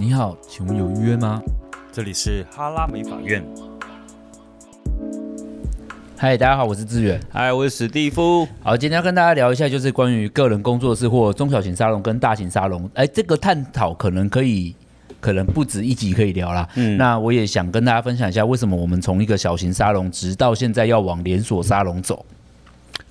你好，请问有预约吗？这里是哈拉美法院。嗨，大家好，我是志远。嗨，我是史蒂夫。好，今天要跟大家聊一下，就是关于个人工作室或中小型沙龙跟大型沙龙。哎，这个探讨可能可以，可能不止一集可以聊啦。嗯，那我也想跟大家分享一下，为什么我们从一个小型沙龙，直到现在要往连锁沙龙走。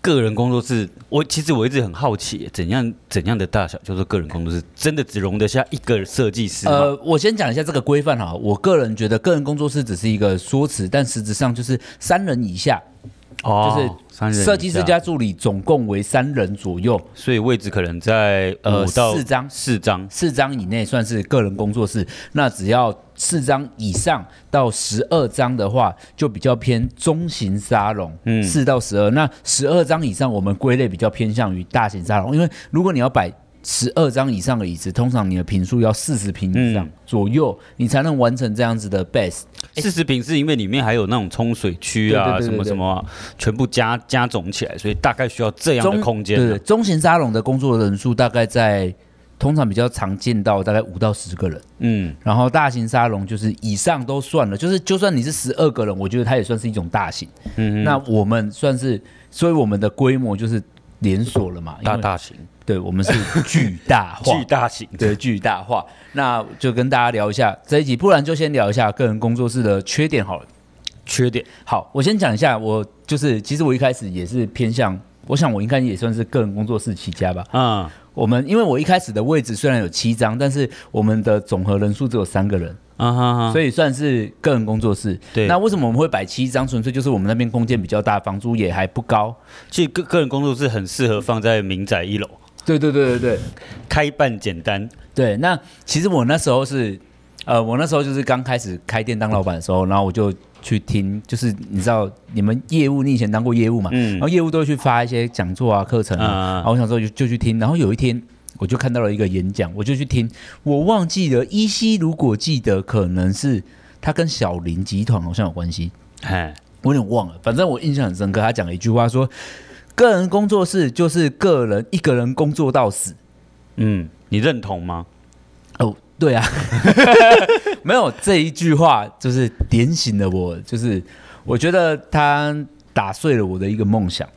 个人工作室，我其实我一直很好奇，怎样怎样的大小叫做个人工作室？真的只容得下一个设计师吗？呃，我先讲一下这个规范哈。我个人觉得，个人工作室只是一个说辞，但实质上就是三人以下，哦，就是三人设计师加助理总共为三人左右，所以位置可能在呃四张四张四张以内算是个人工作室。那只要四张以上到十二张的话，就比较偏中型沙龙。嗯，四到十二，那十二张以上，我们归类比较偏向于大型沙龙。因为如果你要摆十二张以上的椅子，通常你的坪数要四十坪以上左右，嗯，你才能完成这样子的 base。四十坪是因为里面还有那种冲水区啊，什么什么，全部加加总起来，所以大概需要这样的空间。对，中型沙龙的工作人数大概在。通常比较常见到大概五到十个人，嗯，然后大型沙龙就是以上都算了，就是就算你是十二个人，我觉得它也算是一种大型，嗯，那我们算是，所以我们的规模就是连锁了嘛，大大型，对，我们是巨大化，巨大型，对，巨大化，那就跟大家聊一下这一集，不然就先聊一下个人工作室的缺点好了，缺点，好，我先讲一下，我就是其实我一开始也是偏向，我想我应该也算是个人工作室起家吧，嗯。我们因为我一开始的位置虽然有七张，但是我们的总和人数只有三个人啊哈哈，所以算是个人工作室。对，那为什么我们会摆七张？纯粹就是我们那边空间比较大，房租也还不高。其实个个人工作室很适合放在民宅一楼。对对对对对，开办简单。对，那其实我那时候是，呃，我那时候就是刚开始开店当老板的时候，然后我就。去听，就是你知道你们业务，你以前当过业务嘛？嗯，然后业务都会去发一些讲座啊、课程啊，然后我想说就就去听，然后有一天我就看到了一个演讲，我就去听，我忘记了，依稀如果记得，可能是他跟小林集团好像有关系，哎，我有点忘了，反正我印象很深刻，他讲了一句话说，个人工作室就是个人一个人工作到死，嗯，你认同吗？哦。对啊，没有这一句话就是点醒了我，就是我觉得他打碎了我的一个梦想。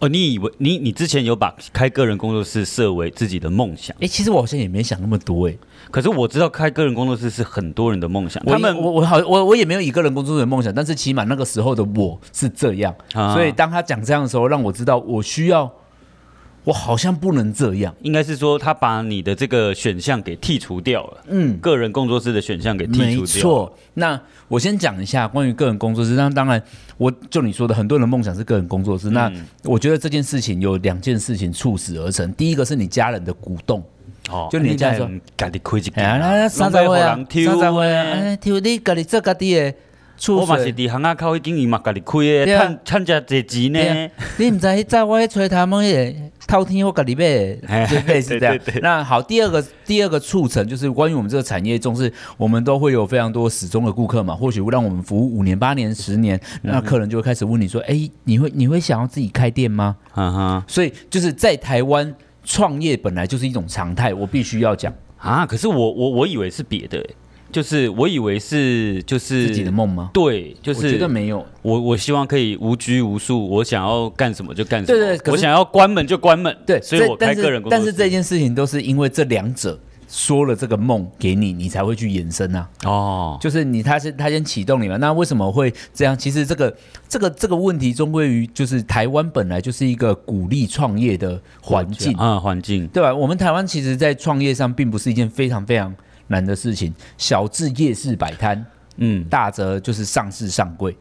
哦，你以为你你之前有把开个人工作室设为自己的梦想？哎，其实我好像也没想那么多哎。可是我知道开个人工作室是很多人的梦想。他们我我好我我也没有以个人工作室的梦想，但是起码那个时候的我是这样，啊、所以当他讲这样的时候，让我知道我需要。我好像不能这样，应该是说他把你的这个选项给剔除掉了。嗯，个人工作室的选项给剔除掉了。没错。那我先讲一下关于个人工作室。那当然，我就你说的，很多人的梦想是个人工作室。嗯。那我觉得这件事情有两件事情促使而成。第一个是你家人的鼓动。哦。就你家人说，家己开一间。哎呀，三十岁啊，三十岁啊，哎，抽你家己做家己的。我嘛是伫巷仔口，已经伊嘛家己开的，趁趁这济钱呢。你唔知在我吹他们个偷天我家里买，就类似这样。那好，第二个第二个促成就是关于我们这个产业中，是我们都会有非常多始终的顾客嘛。或许会让我们服务五年、八年、十年，那客人就会开始问你说：“哎、欸，你会你会想要自己开店吗？”哈哈。所以就是在台湾创业本来就是一种常态，我必须要讲啊。可是我我我以为是别的、欸。就是我以为是就是自己的梦吗？对，就是我觉得没有。我我希望可以无拘无束，我想要干什么就干什么。对对，我想要关门就关门。对，所以我开个人工作室。但是这件事情都是因为这两者说了这个梦给你，你才会去延伸啊。哦，就是你他是他先启动你嘛？那为什么会这样？其实这个这个这个问题终归于就是台湾本来就是一个鼓励创业的环境啊，环境对吧？我们台湾其实，在创业上并不是一件非常非常。难的事情，小至夜市摆摊，嗯，大则就是上市上柜。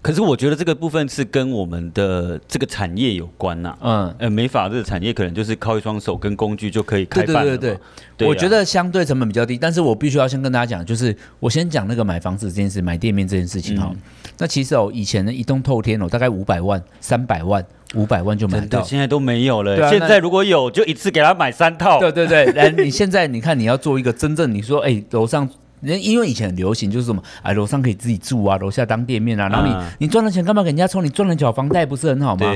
可是我觉得这个部分是跟我们的这个产业有关呐、啊，嗯，呃，美法这个产业可能就是靠一双手跟工具就可以开办。对对对对，我觉得相对成本比较低，但是我必须要先跟大家讲，就是我先讲那个买房子这件事，买店面这件事情哈、那其实哦，以前的一栋透天哦，大概五百万、三百万、五百万就买到，现在都没有了。啊、现在如果有，就一次给他买三套。对对对，来，你现在你看你要做一个真正，你说哎，楼上。人因为以前很流行，就是什么哎，楼上可以自己住啊，楼下当店面啊。然后你、嗯、你赚了钱干嘛给人家抽？你赚了缴房贷不是很好吗？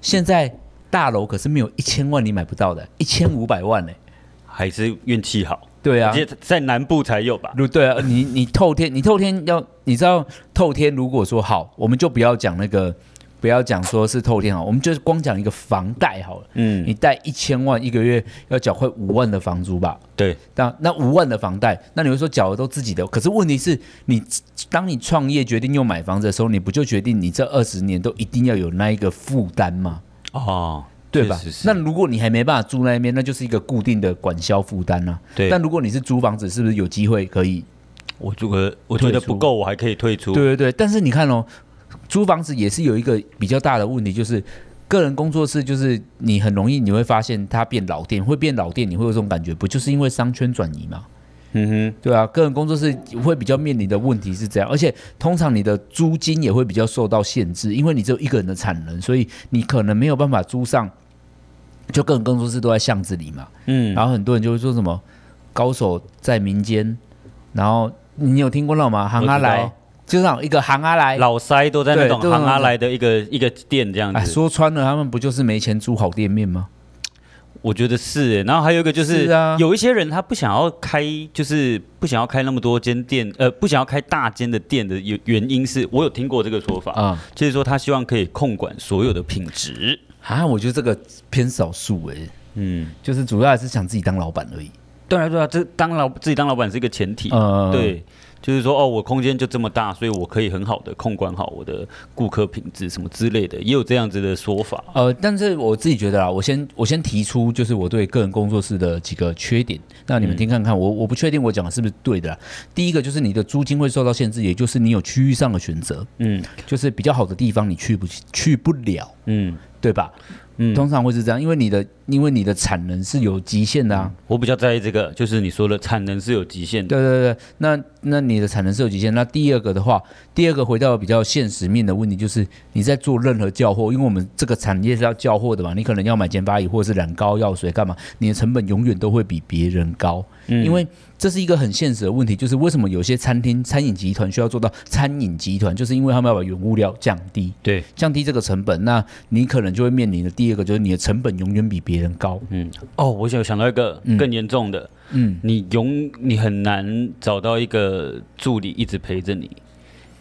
现在大楼可是没有一千万你买不到的，一千五百万呢、欸。还是运气好？对啊，在南部才有吧？对啊，你你透天，你透天要你知道透天，如果说好，我们就不要讲那个，不要讲说是透天好，我们就是光讲一个房贷好了。嗯，你贷一千万一个月要缴快五万的房租吧？对，那那五万的房贷，那你会说缴的都自己的，可是问题是你当你创业决定要买房子的时候，你不就决定你这二十年都一定要有那一个负担吗？哦。对吧？那如果你还没办法住那边，那就是一个固定的管销负担呐。对。但如果你是租房子，是不是有机会可以？我觉得我觉得不够，我还可以退出。对对对。但是你看哦，租房子也是有一个比较大的问题，就是个人工作室，就是你很容易你会发现它变老店，会变老店，你会有这种感觉，不就是因为商圈转移吗？嗯哼，对啊，个人工作室会比较面临的问题是这样，而且通常你的租金也会比较受到限制，因为你只有一个人的产能，所以你可能没有办法租上。就个人工作室都在巷子里嘛，嗯，然后很多人就会说什么高手在民间，然后你有听过那种吗？行阿来，就是那种一个行阿来，老塞都在那种行阿来的一个一个店这样子。哎，说穿了，他们不就是没钱租好店面吗？我觉得是，然后还有一个就是，是啊，有一些人他不想要开，就是不想要开那么多间店，呃，不想要开大间的店的原原因是我有听过这个说法啊，嗯，就是说他希望可以控管所有的品质。啊，我觉得这个偏少数哎，嗯，就是主要还是想自己当老板而已。对啊，对啊，这当老自己当老板是一个前提，嗯，对。就是说，哦，我空间就这么大，所以我可以很好的控管好我的顾客品质什么之类的，也有这样子的说法。呃，但是我自己觉得啊，我先我先提出，就是我对个人工作室的几个缺点，那你们听看看，嗯、我我不确定我讲的是不是对的啦。第一个就是你的租金会受到限制，也就是你有区域上的选择，嗯，就是比较好的地方你去不去不了，嗯，对吧？嗯，通常会是这样，因为你的因为你的产能是有极限的啊。我比较在意这个，就是你说的产能是有极限的。对对对，那那你的产能是有极限。那第二个的话，第二个回到比较现实面的问题，就是你在做任何交货，因为我们这个产业是要交货的嘛，你可能要买减法椅或者是染膏药水干嘛，你的成本永远都会比别人高，嗯，因为。这是一个很现实的问题，就是为什么有些餐厅、餐饮集团需要做到餐饮集团，就是因为他们要把原物料降低，对，降低这个成本，那你可能就会面临的第二个就是你的成本永远比别人高。嗯，哦，我想想到一个更严重的，嗯，你永你很难找到一个助理一直陪着你。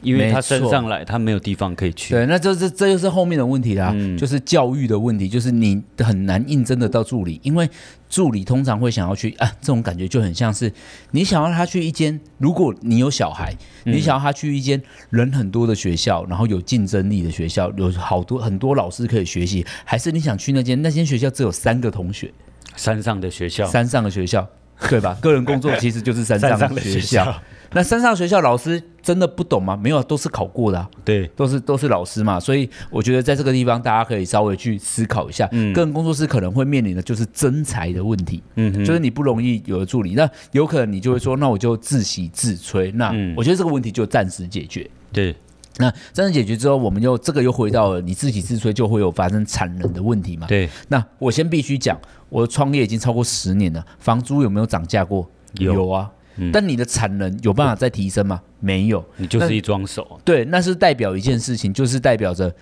因为他升上来，他没有地方可以去。对，那这这这就是后面的问题啦，嗯、就是教育的问题，就是你很难应征得到助理，因为助理通常会想要去啊，这种感觉就很像是你想要他去一间，如果你有小孩，你想要他去一间人很多的学校，然后有竞争力的学校，有好多很多老师可以学习，还是你想去那间那间学校只有三个同学，山上的学校，山上的学校，对吧？个人工作其实就是山上的学校。那山上学校老师真的不懂吗？没有，都是考过的啊。对，都是都是老师嘛。所以我觉得在这个地方，大家可以稍微去思考一下。嗯，个人工作室可能会面临的就是真才的问题。嗯哼，就是你不容易有了助理，那有可能你就会说，那我就自喜自吹。那我觉得这个问题就暂时解决。对，那暂时解决之后，我们又这个又回到了你自己自吹就会有发生产能的问题嘛？对。那我先必须讲，我创业已经超过十年了，房租有没有涨价过？有，有啊。但你的产能有办法再提升吗？没有，你就是一双手。对，那是代表一件事情，就是代表着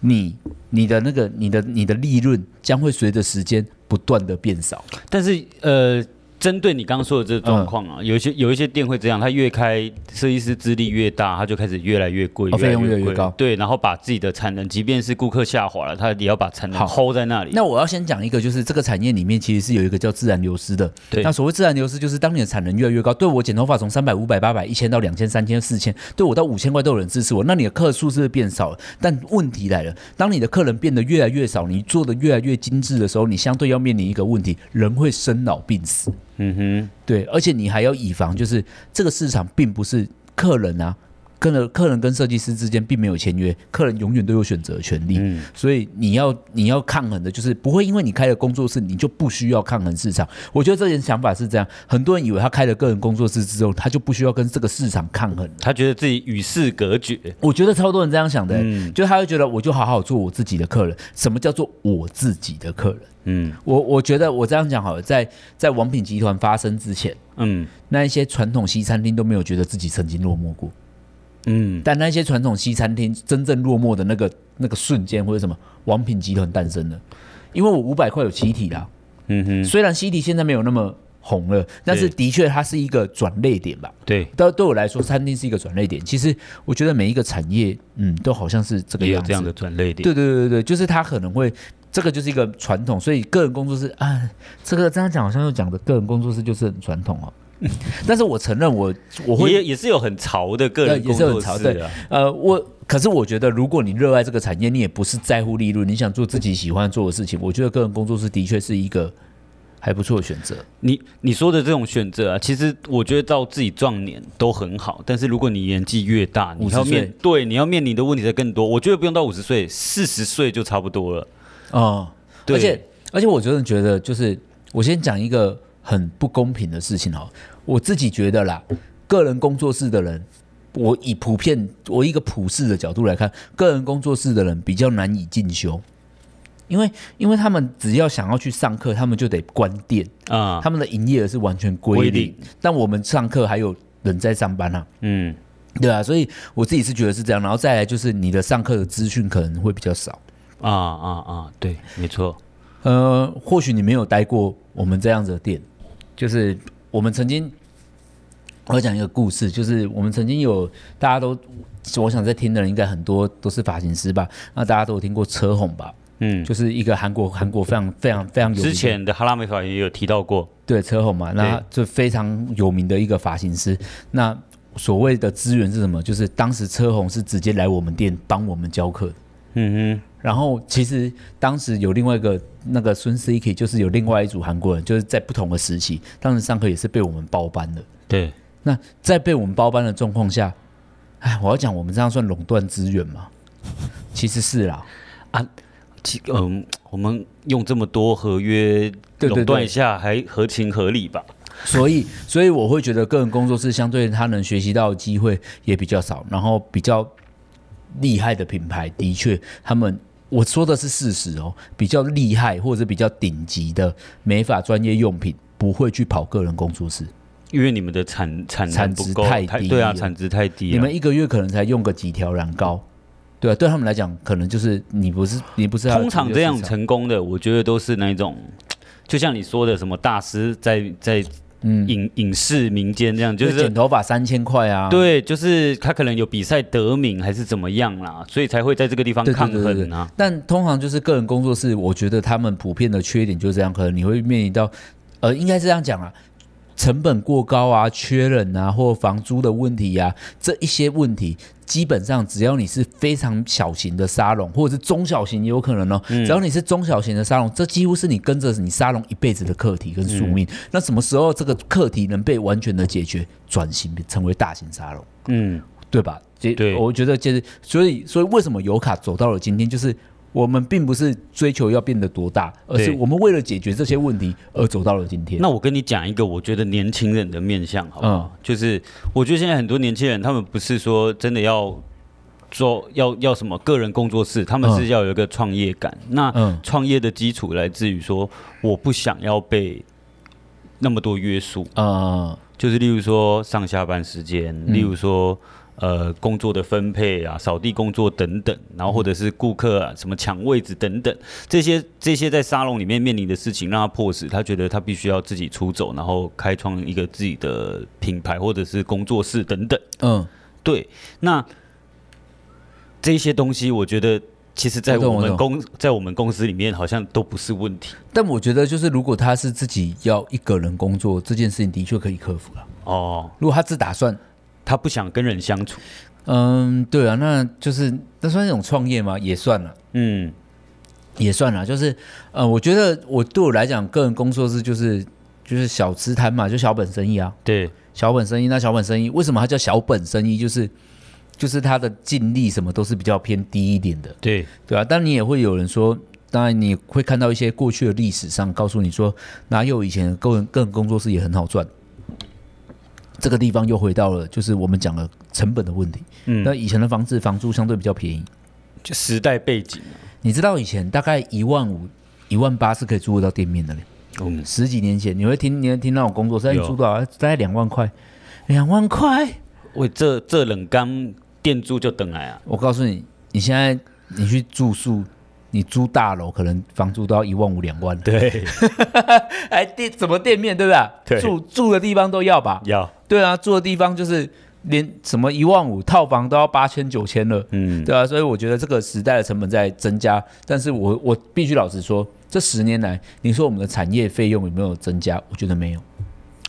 你你的那个你的你的利润将会随着时间不断的变少。但是呃。针对你刚刚说的这个状况啊，嗯、有一些有一些店会这样，他越开设计师资历越大，他就开始越来越贵，费、哦、用越来越高。对，然后把自己的产能，即便是顾客下滑了，他也要把产能 hold 在那里。那我要先讲一个，就是这个产业里面其实是有一个叫自然流失的。对，那所谓自然流失，就是当你的产能越来越高，对我剪头发从三百、五百、八百、一千到两千、三千、四千，对我到五千块都有人支持我，那你的客数是不是变少了？但问题来了，当你的客人变得越来越少，你做的越来越精致的时候，你相对要面临一个问题，人会生老病死。嗯哼，对，而且你还要以防，就是这个市场并不是客人啊，跟了客人跟设计师之间并没有签约，客人永远都有选择权利，嗯，所以你要你要抗衡的，就是不会因为你开了工作室，你就不需要抗衡市场。我觉得这点想法是这样，很多人以为他开了个人工作室之后，他就不需要跟这个市场抗衡，他觉得自己与世隔绝。我觉得超多人这样想的，嗯，就他会觉得我就好好做我自己的客人。什么叫做我自己的客人？嗯，我我觉得我这样讲好了，在在王品集团发生之前，嗯，那一些传统西餐厅都没有觉得自己曾经落寞过，嗯，但那些传统西餐厅真正落寞的那个那个瞬间或者什么，王品集团诞生了，因为我五百块有西体啦，嗯哼，虽然西体现在没有那么红了，但是的确它是一个转捩点吧？对，但，对我来说，餐厅是一个转捩点。其实我觉得每一个产业，嗯，都好像是这个样子，这样的转捩点。对对对对，就是它可能会，这个就是一个传统，所以个人工作室啊，这个这样讲好像又讲的个人工作室就是很传统哦。但是我承认我我会也也是有很潮的个人工作室，也是很潮的。呃，我可是我觉得，如果你热爱这个产业，你也不是在乎利润，你想做自己喜欢做的事情，我觉得个人工作室的确是一个还不错的选择。你你说的这种选择啊，其实我觉得到自己壮年都很好。但是如果你年纪越大，你要面对你要面临的问题才更多。我觉得不用到五十岁，四十岁就差不多了。哦，对。而且而且我真的觉得，就是我先讲一个很不公平的事情哦。我自己觉得啦，个人工作室的人，我以普遍我一个普世的角度来看，个人工作室的人比较难以进修，因为因为他们只要想要去上课，他们就得关店啊，他们的营业额是完全归零。但我们上课还有人在上班啊，嗯，对啊，所以我自己是觉得是这样。然后再来就是你的上课的资讯可能会比较少啊啊啊，对，没错。呃，或许你没有待过我们这样子的店，就是我们曾经。我讲一个故事，就是我们曾经有大家都，我想在听的人应该很多都是发型师吧？那大家都有听过车红吧？嗯，就是一个韩国韩国非常非常非常有名的，之前的哈拉美发也有提到过，对车红嘛，那就非常有名的一个发型师。那所谓的资源是什么？就是当时车红是直接来我们店帮我们教课。嗯哼，然后其实当时有另外一个那个孙 CK，就是有另外一组韩国人，就是在不同的时期，当时上课也是被我们包班的。对。那在被我们包班的状况下，哎，我要讲我们这样算垄断资源吗？其实是啦，啊，其嗯，我们用这么多合约垄断一下，还合情合理吧？所以，所以我会觉得个人工作室相对他能学习到的机会也比较少，然后比较厉害的品牌的确，他们我说的是事实哦，比较厉害或者比较顶级的美发专业用品不会去跑个人工作室。因为你们的产产产值太低，对啊，产值太低。你们一个月可能才用个几条染膏，对啊，对他们来讲，可能就是你不是你不是。通常这样成功的，我觉得都是那种，就像你说的，什么大师在在嗯影影视民间这样，就是剪头发三千块啊，对，就是他可能有比赛得名还是怎么样啦，所以才会在这个地方抗衡啊。但通常就是个人工作室，我觉得他们普遍的缺点就是这样，可能你会面临到，呃，应该是这样讲啊。成本过高啊，缺人啊，或房租的问题啊，这一些问题，基本上只要你是非常小型的沙龙，或者是中小型也有可能哦。只要你是中小型的沙龙，这几乎是你跟着你沙龙一辈子的课题跟宿命。那什么时候这个课题能被完全的解决，转型成为大型沙龙？嗯，对吧？对，我觉得就是，所以，所以为什么尤卡走到了今天，就是。我们并不是追求要变得多大，而是我们为了解决这些问题而走到了今天。那我跟你讲一个，我觉得年轻人的面相，好不好？嗯，就是我觉得现在很多年轻人，他们不是说真的要做要要什么个人工作室，他们是要有一个创业感。嗯，那创业的基础来自于说，我不想要被那么多约束啊，就是例如说上下班时间，例如说。呃，工作的分配啊，扫地工作等等，然后或者是顾客啊，什么抢位置等等，这些这些在沙龙里面面临的事情，让他迫使他觉得他必须要自己出走，然后开创一个自己的品牌或者是工作室等等。嗯，对。那这些东西，我觉得其实在我们公在我们公司里面好像都不是问题。但我觉得，就是如果他是自己要一个人工作，这件事情的确可以克服了。哦，如果他只打算。他不想跟人相处，嗯，对啊，那就是那算是一种创业吗？也算了，嗯，也算了。就是，呃，我觉得我对我来讲，个人工作室就是就是小吃摊嘛，就小本生意啊。对，小本生意。那小本生意为什么它叫小本生意？就是就是它的净利什么都是比较偏低一点的。对，对啊。但你也会有人说，当然你会看到一些过去的历史上告诉你说，哪有以前个人个人工作室也很好赚。这个地方又回到了，就是我们讲的成本的问题。嗯，那以前的房子房租相对比较便宜，就时代背景。你知道以前大概一万五、一万八是可以租得到店面的嘞。嗯，十几年前你会听，你会听到我工作室租多少？大概两万块，两万块。喂，这这冷刚店租就等来啊！我告诉你，你现在你去住宿，你租大楼可能房租都要一万五两万。对，哎店怎么店面对不对？住住的地方都要吧？要。对啊，住的地方就是连什么一万五套房都要八千九千了。嗯，对啊，所以我觉得这个时代的成本在增加，但是我我必须老实说，这十年来，你说我们的产业费用有没有增加？我觉得没有。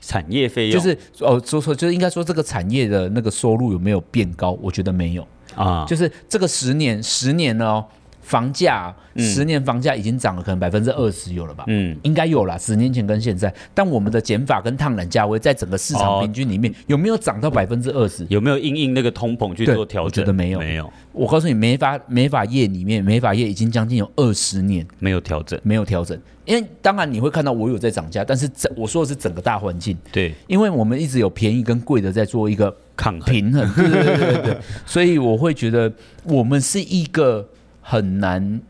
产业费用就是哦，说错就是应该说这个产业的那个收入有没有变高？我觉得没有啊，就是这个十年十年了哦。房价十年房价已经涨了，可能百分之二十有了吧？嗯，应该有了。十年前跟现在，但我们的减法跟烫染价位在整个市场平均里面有没有涨到百分之二十？有没有因应那个通膨去做调整？我觉得没有，没有。我告诉你，美发美发业里面，美发业已经将近有二十年没有调整，没有调整。因为当然你会看到我有在涨价，但是整我说的是整个大环境。对，因为我们一直有便宜跟贵的在做一个抗平衡。对对对对对，所以我会觉得我们是一个很难。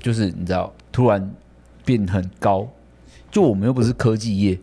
就是你知道，突然变很高，就我们又不是科技业，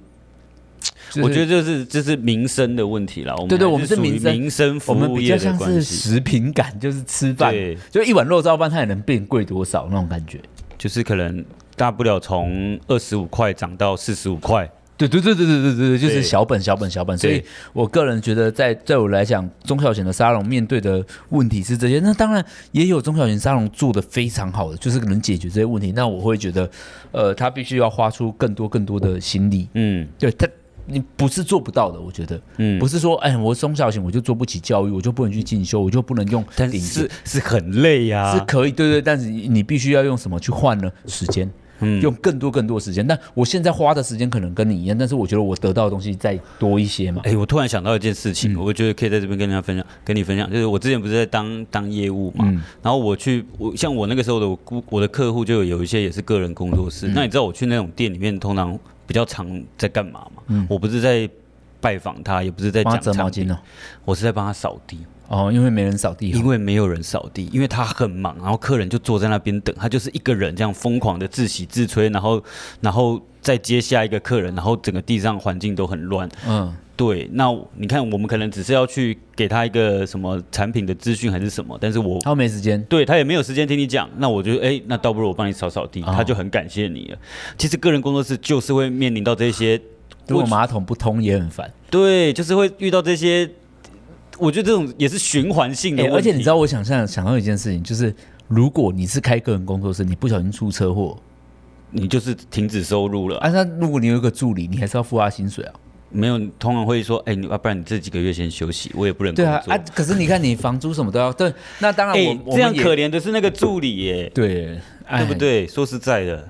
就是、我觉得这是这是民生的问题了。对对，我们是民生民生服务业的关系，食品感，就是吃饭，就一碗肉燥饭，它也能变贵多少那种感觉，就是可能大不了从二十五块涨到四十五块。对对对对对对对，就是小本小本小本，所以我个人觉得在，在在我来讲，中小型的沙龙面对的问题是这些。那当然也有中小型沙龙做的非常好的，就是能解决这些问题。那我会觉得，呃，他必须要花出更多更多的心力。嗯，对他，你不是做不到的，我觉得，嗯，不是说，哎，我中小型我就做不起教育，我就不能去进修，我就不能用，但是是很累呀、啊，是可以，对对，但是你必须要用什么去换呢？时间。嗯，用更多更多时间，但我现在花的时间可能跟你一样，但是我觉得我得到的东西再多一些嘛。哎、欸，我突然想到一件事情，嗯、我觉得可以在这边跟大家分享，跟你分享，就是我之前不是在当当业务嘛，嗯、然后我去，我像我那个时候的我我的客户就有一些也是个人工作室，嗯、那你知道我去那种店里面通常比较常在干嘛吗？嗯，我不是在拜访他，也不是在讲折毛巾呢，我是在帮他扫地。哦，因为没人扫地，因为没有人扫地，因为他很忙，然后客人就坐在那边等，他就是一个人这样疯狂的自洗自吹，然后，然后再接下一个客人，然后整个地上环境都很乱。嗯，对。那你看，我们可能只是要去给他一个什么产品的资讯还是什么，但是我他没时间，对他也没有时间听你讲。那我觉得，哎，那倒不如我帮你扫扫地，哦、他就很感谢你了。其实个人工作室就是会面临到这些，如果马桶不通也很烦。对，就是会遇到这些。我觉得这种也是循环性的、欸，而且你知道，我想象想到一件事情，就是如果你是开个人工作室，你不小心出车祸，你就是停止收入了。啊，那如果你有一个助理，你还是要付他薪水啊？没有，通常会说，哎、欸，你要不然你这几个月先休息，我也不能工作。对啊，啊，可是你看，你房租什么都要。对，那当然我，我、欸、这样可怜的是那个助理耶，对，对不对？说实在的，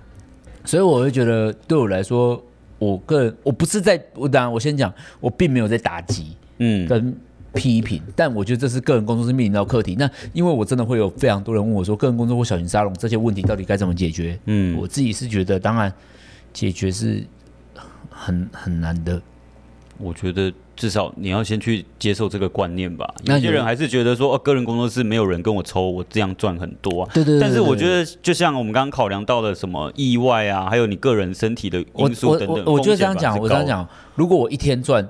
所以我会觉得，对我来说，我个人我不是在，我当然我先讲，我并没有在打击，嗯，跟。批评，但我觉得这是个人工作室面临到课题。那因为我真的会有非常多人问我说，个人工作或小型沙龙这些问题到底该怎么解决？嗯，我自己是觉得，当然解决是很很难的。我觉得至少你要先去接受这个观念吧。有些人还是觉得说，哦，个人工作室没有人跟我抽，我这样赚很多啊。对对，对对对。但是我觉得，就像我们刚刚考量到的什么意外啊，还有你个人身体的因素等等，我我我，我觉得这样讲，我这样讲，如果我一天赚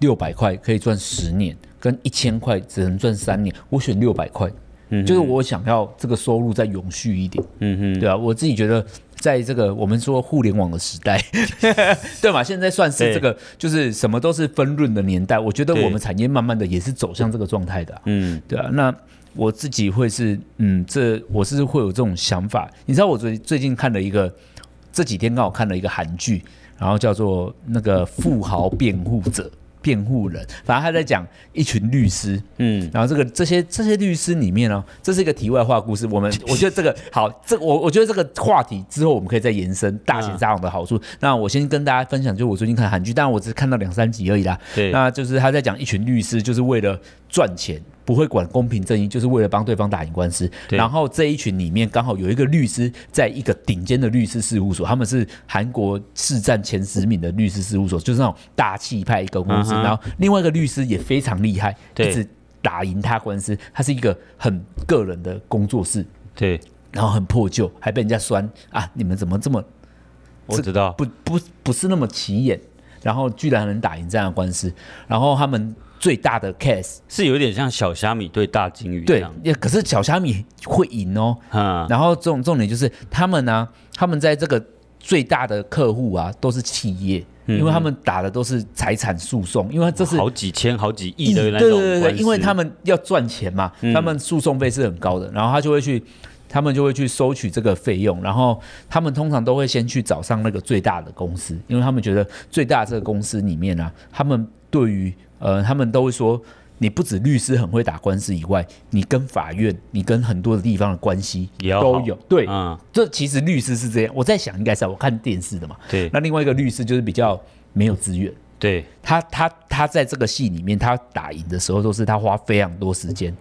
六百块，可以赚十年。跟一千块只能赚三年，我选六百块，嗯，就是我想要这个收入再永续一点，嗯哼，对啊，我自己觉得，在这个我们说互联网的时代，对嘛，现在算是这个就是什么都是分润的年代，我觉得我们产业慢慢的也是走向这个状态的，啊，嗯，对啊，那我自己会是，嗯，这我是会有这种想法，你知道我最最近看了一个，这几天刚好看了一个韩剧，然后叫做那个富豪辩护者。辩护人，反正他在讲一群律师，嗯，然后这个这些这些律师里面呢，这是一个题外话故事。我们 我觉得这个好，这我我觉得这个话题之后我们可以再延伸大型撒谎的好处。嗯、那我先跟大家分享，就我最近看韩剧，但我只是看到两三集而已啦。对，那就是他在讲一群律师，就是为了赚钱。不会管公平正义，就是为了帮对方打赢官司。然后这一群里面刚好有一个律师，在一个顶尖的律师事务所，他们是韩国市占前十名的律师事务所，就是那种大气派一个公司。Uh. 然后另外一个律师也非常厉害，对一直打赢他官司。他是一个很个人的工作室，对，然后很破旧，还被人家酸啊！你们怎么这么？我知道，不不不是那么起眼，然后居然能打赢这样的官司，然后他们。最大的 case，是有点像小虾米对大鲸鱼。对，可是小虾米会赢哦。嗯，然后重重点就是他们呢、啊，他们在这个最大的客户啊，都是企业。因为他们打的都是财产诉讼，因为这是好几千、好几亿的那种。对对对，因为他们要赚钱嘛，他们诉讼费是很高的，然后他就会去，他们就会去收取这个费用，然后他们通常都会先去找上那个最大的公司，因为他们觉得最大的这个公司里面啊，他们对于呃，他们都会说。你不止律师很会打官司以外，你跟法院、你跟很多的地方的关系都有。对，嗯，这其实律师是这样。我在想，应该是我看电视的嘛。对。那另外一个律师就是比较没有资源。对。他他他在这个戏里面，他打赢的时候都是他花非常多时间，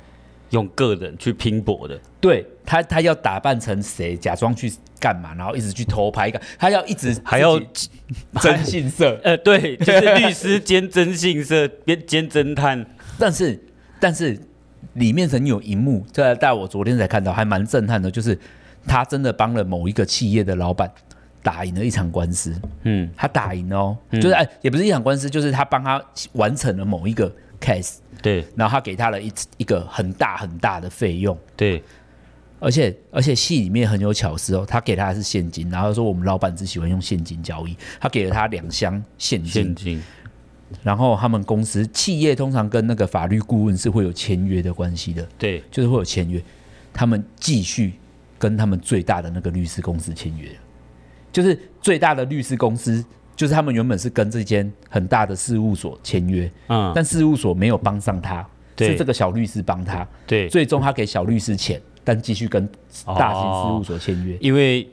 用个人去拼搏的。对他，他要打扮成谁，假装去干嘛，然后一直去偷拍一个，他要一直还要征信社。呃，对，就是律师兼征信社 兼兼侦探。但是，但是里面曾有一幕，在在我昨天才看到，还蛮震撼的，就是他真的帮了某一个企业的老板打赢了一场官司。嗯，他打赢了哦，嗯、就是哎，也不是一场官司，就是他帮他完成了某一个 case。对，然后他给他了一一个很大很大的费用。对，而且而且戏里面很有巧思哦，他给他的是现金，然后说我们老板只喜欢用现金交易，他给了他两箱现金。现金然后他们公司企业通常跟那个法律顾问是会有签约的关系的，对，就是会有签约。他们继续跟他们最大的那个律师公司签约，就是最大的律师公司，就是他们原本是跟这间很大的事务所签约，嗯，但事务所没有帮上他，是这个小律师帮他，对，最终他给小律师钱，但继续跟大型事务所签约，因为。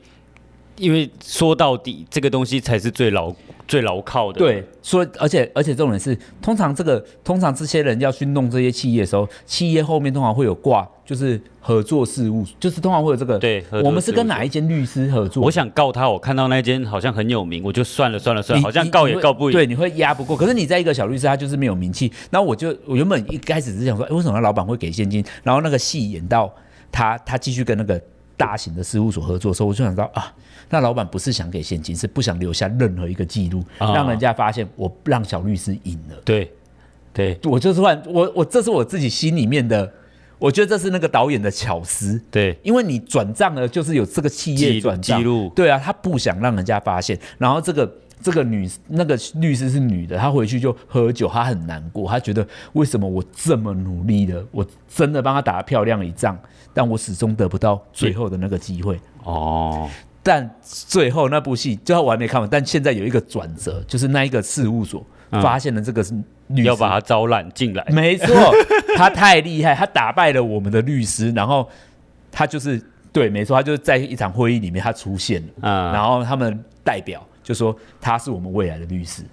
因为说到底，这个东西才是最牢、最牢靠的。对，所以而且而且这种人是，通常这个通常这些人要去弄这些企业的时候，企业后面通常会有挂，就是合作事务，就是通常会有这个。对，我们是跟哪一间律师合作？我想告他，我看到那间好像很有名，我就算了算了算了，好像告也告不赢。对，你会压不过。可是你在一个小律师，他就是没有名气。然后我就我原本一开始是想说，哎，为什么老板会给现金？然后那个戏演到他他继续跟那个大型的事务所合作的时候，我就想到啊。那老板不是想给现金，是不想留下任何一个记录，哦、让人家发现我让小律师赢了。对，对我就是换我我这是我自己心里面的，我觉得这是那个导演的巧思。对，因为你转账了，就是有这个企业转账记录。对啊，他不想让人家发现。然后这个这个女那个律师是女的，她回去就喝酒，她很难过，她觉得为什么我这么努力的，我真的帮她打了漂亮一仗，但我始终得不到最后的那个机会。哦。但最后那部戏，最后我还没看完。但现在有一个转折，就是那一个事务所发现了这个是律师，要把他招揽进来。没错，他太厉害，他打败了我们的律师，然后他就是对，没错，他就是在一场会议里面他出现了，嗯，然后他们代表就说他是我们未来的律师，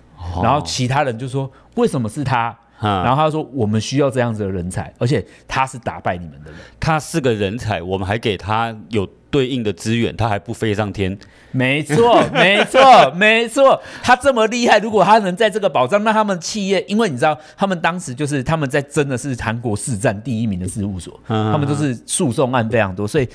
然后其他人就说为什么是他？然后他说我们需要这样子的人才，而且他是打败你们的人，他是个人才，我们还给他有。对应的资源，他还不飞上天？没错，没错，没错。他这么厉害，如果他能在这个保障，那他们企业，因为你知道，他们当时就是他们在真的是韩国市占第一名的事务所，他们都是诉讼案非常多，所以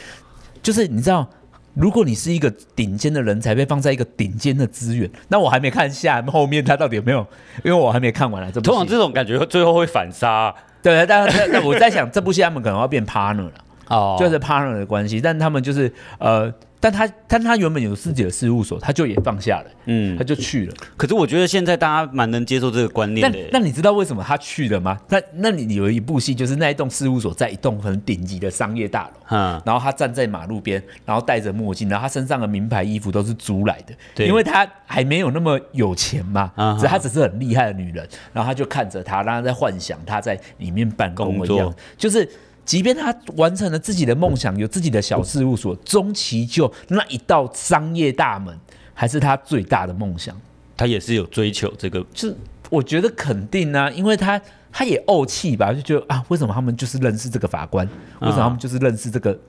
就是你知道，如果你是一个顶尖的人才，被放在一个顶尖的资源，那我还没看下后面他到底有没有，因为我还没看完啊。这部通常这种感觉最后会反杀，对，但但我在想，这部戏他们可能要变 partner 了。哦，就是 partner 的关系，但他们就是呃，但他但他原本有自己的事务所，他就也放下了，嗯，他就去了。可是我觉得现在大家蛮能接受这个观念的。那你知道为什么他去了吗？那那你有一部戏，就是那一栋事务所在一栋很顶级的商业大楼，嗯，然后他站在马路边，然后戴着墨镜，然后他身上的名牌衣服都是租来的，对，因为他还没有那么有钱嘛，嗯，所以他只是很厉害的女人，然后他就看着他，让他在幻想他在里面办公的样子，就是。即便他完成了自己的梦想，有自己的小事务所，终其就那一道商业大门，还是他最大的梦想。他也是有追求这个，是我觉得肯定啊，因为他他也怄气吧，就觉得啊，为什么他们就是认识这个法官？为什么他们就是认识这个？嗯、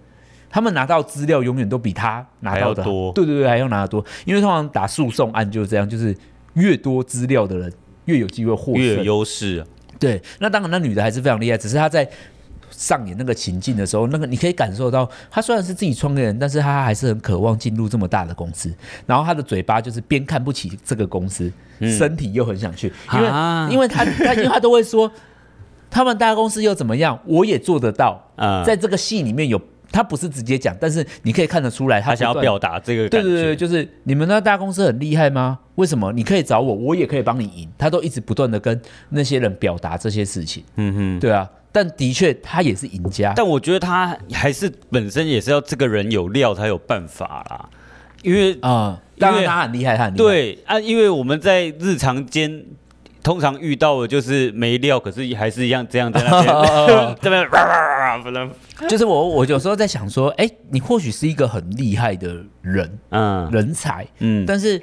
他们拿到资料永远都比他拿到的多，对对对，还要拿得多。因为通常打诉讼案就是这样，就是越多资料的人越有机会获胜，越有优势啊。对，那当然那女的还是非常厉害，只是她在。上演那个情境的时候，那个你可以感受到，他虽然是自己创业人，但是他还是很渴望进入这么大的公司。然后他的嘴巴就是边看不起这个公司，嗯、身体又很想去，因为、啊、因为他他因为他都会说，他们大公司又怎么样？我也做得到。啊、嗯，在这个戏里面有，他不是直接讲，但是你可以看得出来他，他想要表达这个。对对对，就是你们那大公司很厉害吗？为什么？你可以找我，我也可以帮你赢。他都一直不断的跟那些人表达这些事情。嗯哼，对啊。但的确，他也是赢家。但我觉得他还是本身也是要这个人有料才有办法啦。因为啊，当然他很厉害，他很厉害。对啊，因为我们在日常间通常遇到的就是没料，可是还是一样这样在那边这边，不能。就是我，我有时候在想说，哎，你或许是一个很厉害的人，嗯，人才，嗯，但是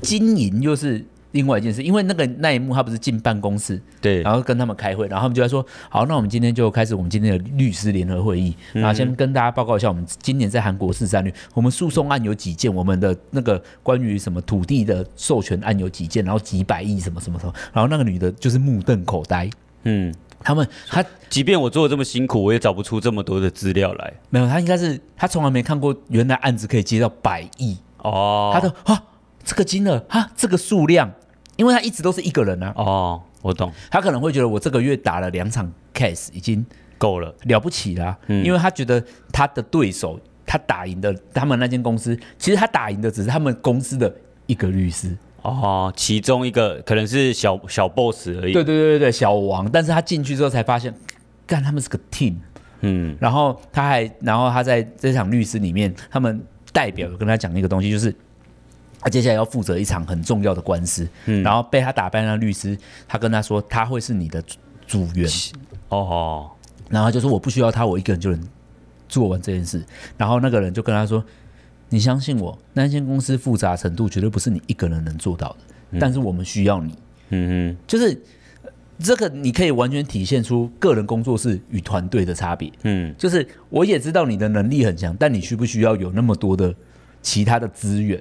经营又是。另外一件事，因为那个那一幕他不是进办公室，对，然后跟他们开会，然后他们就在说，好，那我们今天就开始我们今天的律师联合会议，然后先跟大家报告一下，我们今年在韩国市战略，我们诉讼案有几件，我们的那个关于什么土地的授权案有几件，然后几百亿什么什么什么，然后那个女的就是目瞪口呆，嗯，他们他即便我做的这么辛苦，我也找不出这么多的资料来，没有，他应该是他从来没看过原来案子可以接到百亿。哦，他的啊。这个金额哈，这个数量，因为他一直都是一个人啊。哦，我懂。他可能会觉得我这个月打了两场 case 已经够了，了不起啦啊。嗯。因为他觉得他的对手，他打赢的他们那间公司，其实他打赢的只是他们公司的一个律师。哦，其中一个可能是小小 boss 而已。对对对对，小王。但是他进去之后才发现，干他们是个 team。嗯。然后他还，然后他在这场律师里面，他们代表有跟他讲一个东西，就是。他接下来要负责一场很重要的官司，嗯，然后被他打败那律师，他跟他说他会是你的组员，哦，然后就说我不需要他，我一个人就能做完这件事。然后那个人就跟他说：“你相信我，那间公司复杂程度绝对不是你一个人能做到的，嗯，但是我们需要你。”嗯嗯，就是这个你可以完全体现出个人工作室与团队的差别。嗯，就是我也知道你的能力很强，但你需不需要有那么多的其他的资源？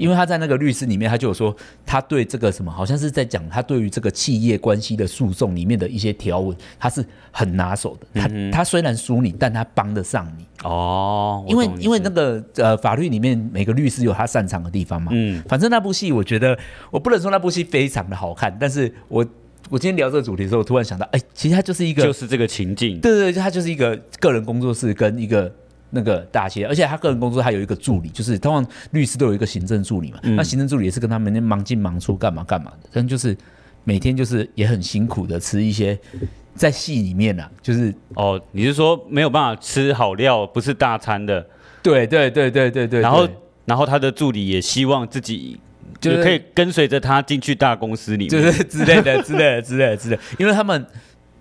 因为他在那个律师里面，他就有说，他对这个什么，好像是在讲他对于这个企业关系的诉讼里面的一些条文，他是很拿手的。他他虽然输你，但他帮得上你。哦，因为因为那个呃法律里面每个律师有他擅长的地方嘛。嗯，反正那部戏我觉得我不能说那部戏非常的好看，但是我我今天聊这个主题的时候，我突然想到，哎，其实它就是一个就是这个情境，对对对，他就是一个个人工作室跟一个。那个大企业，而且他个人工作还有一个助理，就是通常律师都有一个行政助理嘛。嗯、那行政助理也是跟他们那忙进忙出，干嘛干嘛的。但就是每天就是也很辛苦的吃一些在戏里面啊，就是哦，你是说没有办法吃好料，不是大餐的？对对对对对对。然后然后他的助理也希望自己就可以跟随着他进去大公司里面，就是之类的之类的之类的之类的，因为他们。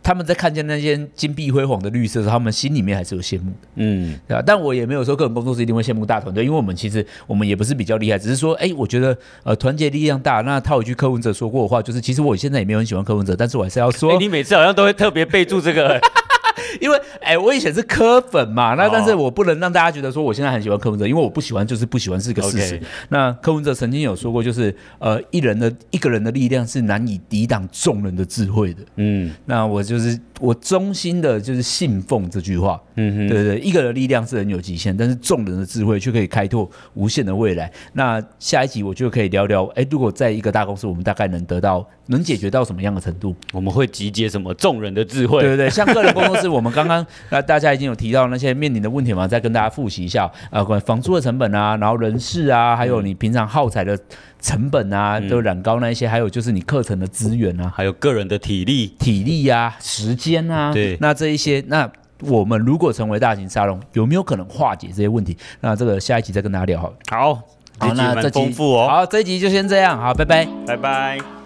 他们在看见那些金碧辉煌的绿色的时候，他们心里面还是有羡慕的，嗯，对吧？但我也没有说个人工作室一定会羡慕大团队，因为我们其实我们也不是比较厉害，只是说，哎，我觉得呃，团结力量大。那套一句柯文哲说过的话，就是其实我现在也没有很喜欢柯文哲，但是我还是要说，你每次好像都会特别备注这个。因为哎、欸，我以前是柯粉嘛，那但是我不能让大家觉得说我现在很喜欢柯文哲，因为我不喜欢就是不喜欢是个事实。Okay. 那柯文哲曾经有说过，就是呃，一人的一个人的力量是难以抵挡众人的智慧的。嗯，那我就是我衷心的就是信奉这句话。嗯哼，对对对，一个人的力量是很有极限，但是众人的智慧却可以开拓无限的未来。那下一集我就可以聊聊，哎、欸，如果在一个大公司，我们大概能得到能解决到什么样的程度？我们会集结什么众人的智慧？对对对，像个人工作室。我们刚刚那大家已经有提到那些面临的问题嘛，再跟大家复习一下啊，关于房租的成本啊，然后人事啊，还有你平常耗材的成本啊，都染膏那一些，还有就是你课程的资源啊，还有个人的体力、体力啊、时间啊，对，那这一些，那我们如果成为大型沙龙，有没有可能化解这些问题？那这个下一集再跟大家聊好。好，好，那这集丰富哦。好，这一集就先这样，好，拜拜，拜拜。